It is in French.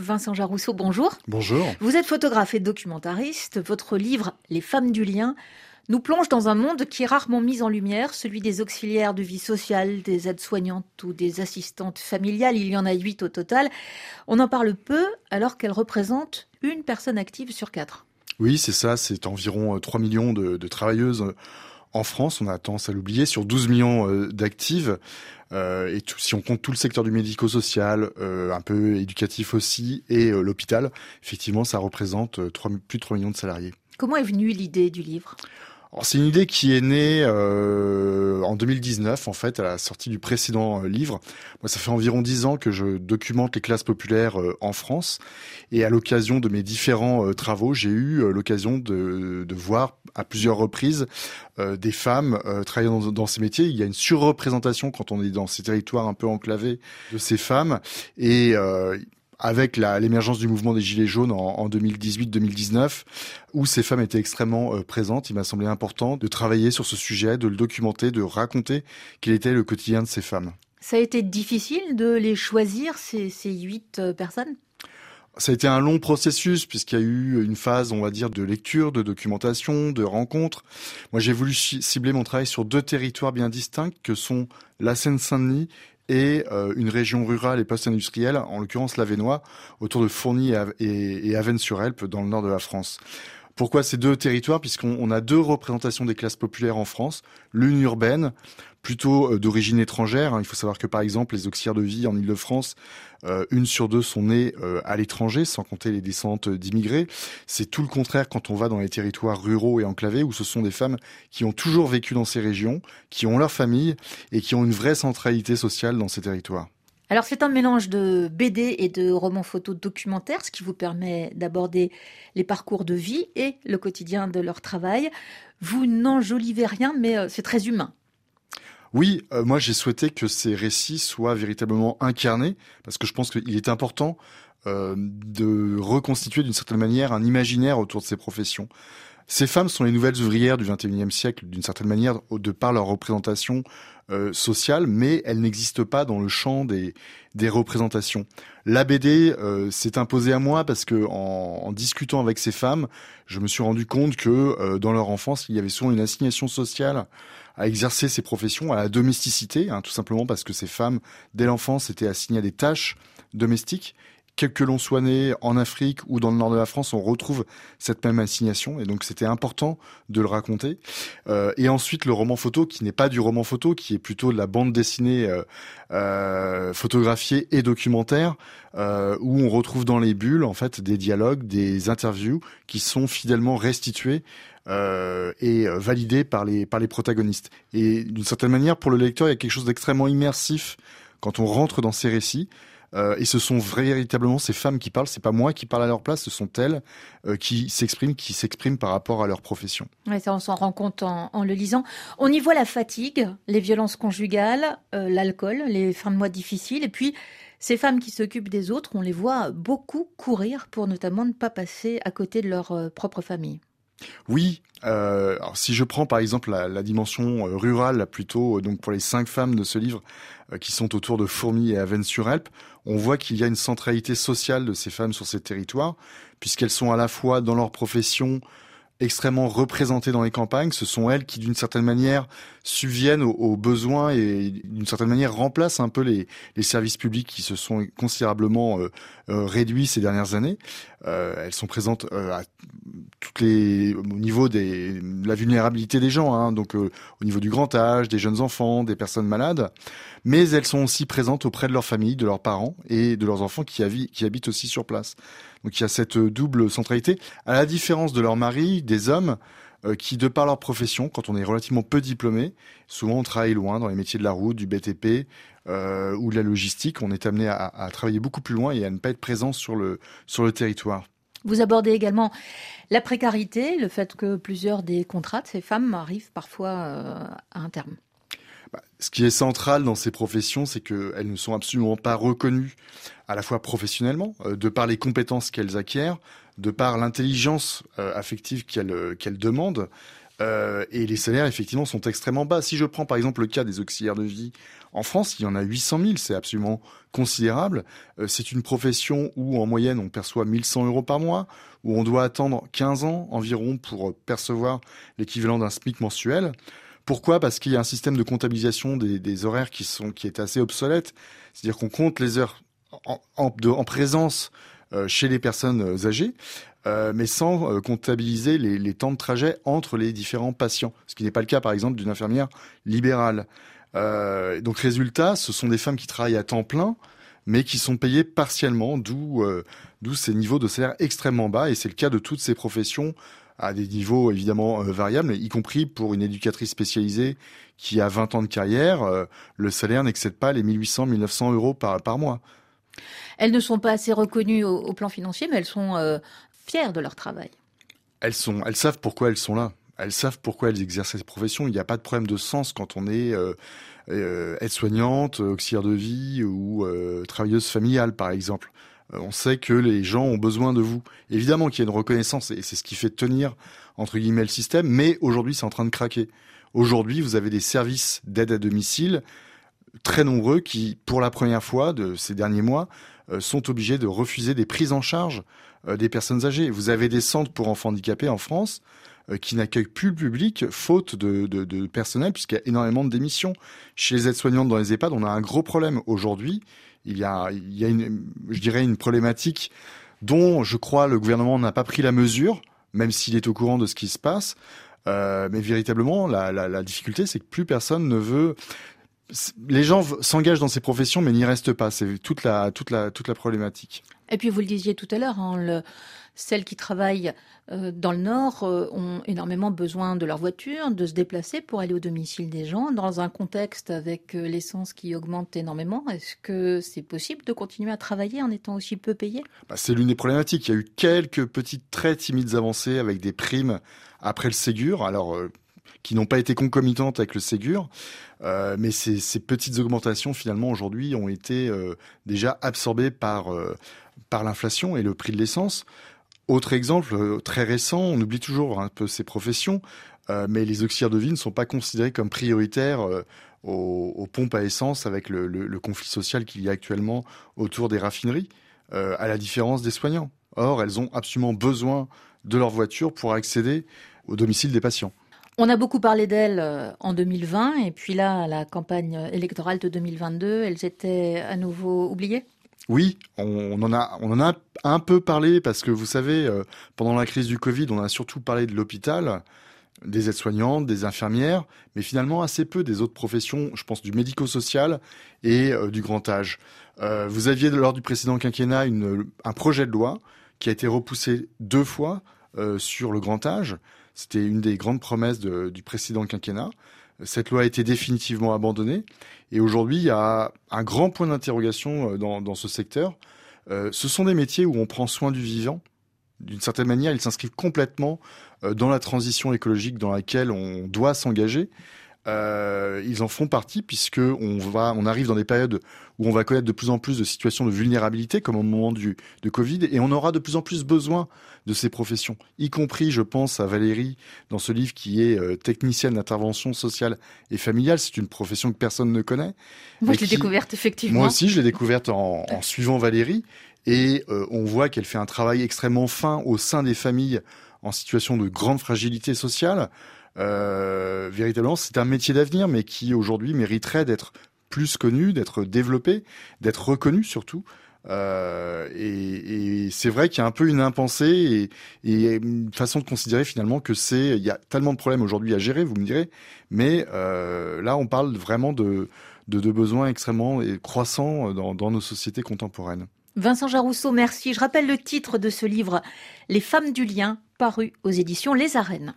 Vincent Jarousseau, bonjour. Bonjour. Vous êtes photographe et documentariste. Votre livre Les femmes du lien nous plonge dans un monde qui est rarement mis en lumière, celui des auxiliaires de vie sociale, des aides-soignantes ou des assistantes familiales. Il y en a huit au total. On en parle peu alors qu'elles représentent une personne active sur quatre. Oui, c'est ça. C'est environ 3 euh, millions de, de travailleuses euh, en France, on a tendance à l'oublier, sur 12 millions euh, d'actives. Euh, et si on compte tout le secteur du médico-social, euh, un peu éducatif aussi, et l'hôpital, effectivement, ça représente plus de 3 millions de salariés. Comment est venue l'idée du livre? C'est une idée qui est née euh, en 2019, en fait, à la sortie du précédent euh, livre. Moi, ça fait environ dix ans que je documente les classes populaires euh, en France, et à l'occasion de mes différents euh, travaux, j'ai eu l'occasion de, de, voir à plusieurs reprises des femmes travaillant dans, dans, ces métiers. Il y a une surreprésentation quand on est dans ces territoires un peu enclavés de ces femmes, et avec l'émergence du mouvement des Gilets jaunes en, 2018-2019, où ces femmes étaient extrêmement euh, présentes. Il m'a semblé important de travailler sur ce sujet, de le documenter, de raconter quel était le quotidien de ces femmes. Ça a été difficile de les choisir, ces, ces huit euh, personnes? Ça a été un long processus puisqu'il y a eu une phase, on va dire, de lecture, de documentation, de rencontres. Moi, j'ai voulu cibler mon travail sur deux territoires bien distincts que sont la Seine-Saint-Denis et euh, une région rurale et post-industrielle, en l'occurrence l'Avenois, autour de Fourny et, et Avennes-sur-Helpe, dans le nord de la France. Pourquoi ces deux territoires? Puisqu'on a deux représentations des classes populaires en France, l'une urbaine, plutôt euh, d'origine étrangère. Hein. Il faut savoir que par exemple les auxiliaires de vie en Ile-de-France, euh, une sur deux sont nées euh, à l'étranger, sans compter les descentes d'immigrés. C'est tout le contraire quand on va dans les territoires ruraux et enclavés, où ce sont des femmes qui ont toujours vécu dans ces régions, qui ont leur famille et qui ont une vraie centralité sociale dans ces territoires. Alors c'est un mélange de BD et de romans photos documentaires, ce qui vous permet d'aborder les parcours de vie et le quotidien de leur travail. Vous n'enjolivez rien, mais c'est très humain. Oui, euh, moi j'ai souhaité que ces récits soient véritablement incarnés, parce que je pense qu'il est important euh, de reconstituer d'une certaine manière un imaginaire autour de ces professions. Ces femmes sont les nouvelles ouvrières du XXIe siècle, d'une certaine manière, de par leur représentation euh, sociale, mais elles n'existent pas dans le champ des, représentations. La BD euh, s'est imposée à moi parce que en, en, discutant avec ces femmes, je me suis rendu compte que euh, dans leur enfance, il y avait souvent une assignation sociale à exercer ces professions, à la domesticité, hein, tout simplement parce que ces femmes, dès l'enfance, étaient assignées à des tâches domestiques quel que l'on soit né en Afrique ou dans le nord de la France, on retrouve cette même assignation. Et donc, c'était important de le raconter. Euh, et ensuite, le roman photo, qui n'est pas du roman photo, qui est plutôt de la bande dessinée euh, euh, photographiée et documentaire, euh, où on retrouve dans les bulles, en fait, des dialogues, des interviews qui sont fidèlement restitués euh, et validés par les, par les protagonistes. Et d'une certaine manière, pour le lecteur, il y a quelque chose d'extrêmement immersif quand on rentre dans ces récits. Euh, et ce sont véritablement ces femmes qui parlent. C'est pas moi qui parle à leur place, ce sont elles euh, qui s'expriment, qui s'expriment par rapport à leur profession. Ouais, ça, on s'en rend compte en, le lisant. On y voit la fatigue, les violences conjugales, euh, l'alcool, les fins de mois difficiles, et puis ces femmes qui s'occupent des autres, on les voit beaucoup courir pour notamment ne pas passer à côté de leur propre famille. Oui, euh, alors si je prends par exemple la, dimension euh, rurale, plutôt euh, donc pour les cinq femmes de ce livre qui sont autour de Fourmi et Avennes-sur-Helpe, on voit qu'il y a une centralité sociale de ces femmes sur ces territoires, puisqu'elles sont à la fois dans leur profession extrêmement représentées dans les campagnes. Ce sont elles qui, d'une certaine manière, subviennent aux, aux besoins et, d'une certaine manière, remplacent un peu les, les, services publics qui se sont considérablement euh, euh, réduits ces dernières années. Euh, elles sont présentes euh, à toutes les, au niveau des, de la vulnérabilité des gens, hein, donc euh, au niveau du grand âge, des jeunes enfants, des personnes malades, mais elles sont aussi présentes auprès de leur famille, de leurs parents et de leurs enfants qui habitent aussi sur place. Donc il y a cette double centralité, à la différence de leurs maris, des hommes euh, qui, de par leur profession, quand on est relativement peu diplômé, souvent on travaille loin dans les métiers de la route, du BTP euh, ou de la logistique, on est amené à, travailler beaucoup plus loin et à ne pas être présent sur le, sur le territoire. Vous abordez également la précarité, le fait que plusieurs des contrats de ces femmes arrivent parfois euh, à un terme. Bah, ce qui est central dans ces professions, c'est qu'elles ne sont absolument pas reconnues à la fois professionnellement, euh, de par les compétences qu'elles acquièrent, de par l'intelligence euh, affective qu'elles qu'elles demandent, Euh, et les salaires, effectivement, sont extrêmement bas. Si je prends par exemple le cas des auxiliaires de vie en France, il y en a 800 000, c'est absolument considérable. Euh, c'est une profession où en moyenne on perçoit 1100 euros par mois, où on doit attendre 15 ans environ pour percevoir l'équivalent d'un SMIC mensuel. Pourquoi? Parce qu'il y a un système de comptabilisation des, horaires qui, est assez obsolète. C'est-à-dire qu'on compte les heures en, en présence euh, chez les personnes âgées, euh, mais sans euh, comptabiliser les, les, temps de trajet entre les différents patients, ce qui n'est pas le cas par exemple d'une infirmière libérale. Euh, donc résultat, ce sont des femmes qui travaillent à temps plein, mais qui sont payées partiellement, d'où d'où ces niveaux de salaire extrêmement bas, et c'est le cas de toutes ces professions à des niveaux évidemment variables, y compris pour une éducatrice spécialisée qui a 20 ans de carrière, le salaire n'excède pas les 1800-1900 euros par, par mois. Elles ne sont pas assez reconnues au, plan financier, mais elles sont euh, fières de leur travail. Elles, sont, elles savent pourquoi elles sont là. Elles savent pourquoi elles exercent cette profession. Il n'y a pas de problème de sens quand on est euh, euh, aide-soignante, auxiliaire de vie ou travailleuse familiale, par exemple. On sait que les gens ont besoin de vous. Évidemment qu'il y a une reconnaissance et c'est ce qui fait tenir entre guillemets le système, mais aujourd'hui c'est en train de craquer. Aujourd'hui, vous avez des services d'aide à domicile très nombreux qui, pour la première fois de ces derniers mois, euh, sont obligés de refuser des prises en charge euh, des personnes âgées. Vous avez des centres pour enfants handicapés en France euh, qui n'accueillent plus le public faute de, personnel puisqu'il y a énormément de démissions. Chez les aides-soignantes dans les EHPAD, on a un gros problème aujourd'hui. Il y a, une, je dirais, une problématique dont je crois le gouvernement n'a pas pris la mesure, même s'il est au courant de ce qui se passe. Euh, mais véritablement, la, la, la difficulté, c'est que plus personne ne veut les gens s'engagent dans ces professions, mais n'y restent pas. C'est toute la, toute, la, toute la problématique. Et puis, vous le disiez tout à l'heure, hein, le, celles qui travaillent euh, dans le Nord euh, ont énormément besoin de leur voiture, de se déplacer pour aller au domicile des gens. Dans un contexte avec euh, l'essence qui augmente énormément, est-ce que c'est possible de continuer à travailler en étant aussi peu payé? Bah, C'est l'une des problématiques. Il y a eu quelques petites, très timides avancées avec des primes après le Ségur. Alors, qui n'ont pas été concomitantes avec le Ségur. Euh, mais ces, petites augmentations, finalement, aujourd'hui, ont été euh, déjà absorbées par, euh, par l'inflation et le prix de l'essence. Autre exemple très récent, on oublie toujours un peu ces professions, mais les auxiliaires de vie ne sont pas considérés comme prioritaires aux, pompes à essence avec le conflit social qu'il y a actuellement autour des raffineries, à la différence des soignants. Or, elles ont absolument besoin de leur voiture pour accéder au domicile des patients. On a beaucoup parlé d'elles euh, en 2020 et puis là, la campagne électorale de 2022, elles étaient à nouveau oubliées? Oui, on, en a, on en a un peu parlé parce que vous savez, euh, pendant la crise du Covid, on a surtout parlé de l'hôpital, des aides-soignantes, des infirmières, mais finalement assez peu des autres professions, je pense du médico-social et euh, du grand âge. vous aviez lors du précédent quinquennat un projet de loi qui a été repoussé deux fois sur le grand âge. C'était une des grandes promesses du précédent quinquennat. Cette loi a été définitivement abandonnée et aujourd'hui il y a un grand point d'interrogation euh, dans, ce secteur. Euh, ce sont des métiers où on prend soin du vivant. D'une certaine manière, ils s'inscrivent complètement euh, dans la transition écologique dans laquelle on doit s'engager. Euh, ils en font partie puisque on va, on arrive dans des périodes où on va connaître de plus en plus de situations de vulnérabilité, comme au moment du de Covid, et on aura de plus en plus besoin de ces professions, y compris, je pense, à Valérie dans ce livre qui est euh, technicienne d'intervention sociale et familiale. C'est une profession que personne ne connaît. Moi, je l'ai découverte effectivement. Moi aussi, je l'ai découverte en, en, suivant Valérie, et euh, on voit qu'elle fait un travail extrêmement fin au sein des familles en situation de grande fragilité sociale. Euh, véritablement, c'est un métier d'avenir, mais qui aujourd'hui mériterait d'être plus connu, d'être développé, d'être reconnu surtout. Euh, et, c'est vrai qu'il y a un peu une impensée et, une façon de considérer finalement que c'est il y a tellement de problèmes aujourd'hui à gérer, vous me direz, mais euh, là on parle vraiment de besoins extrêmement croissants dans, dans nos sociétés contemporaines. Vincent Jarousseau, merci. Je rappelle le titre de ce livre, Les femmes du lien, paru aux éditions Les Arènes.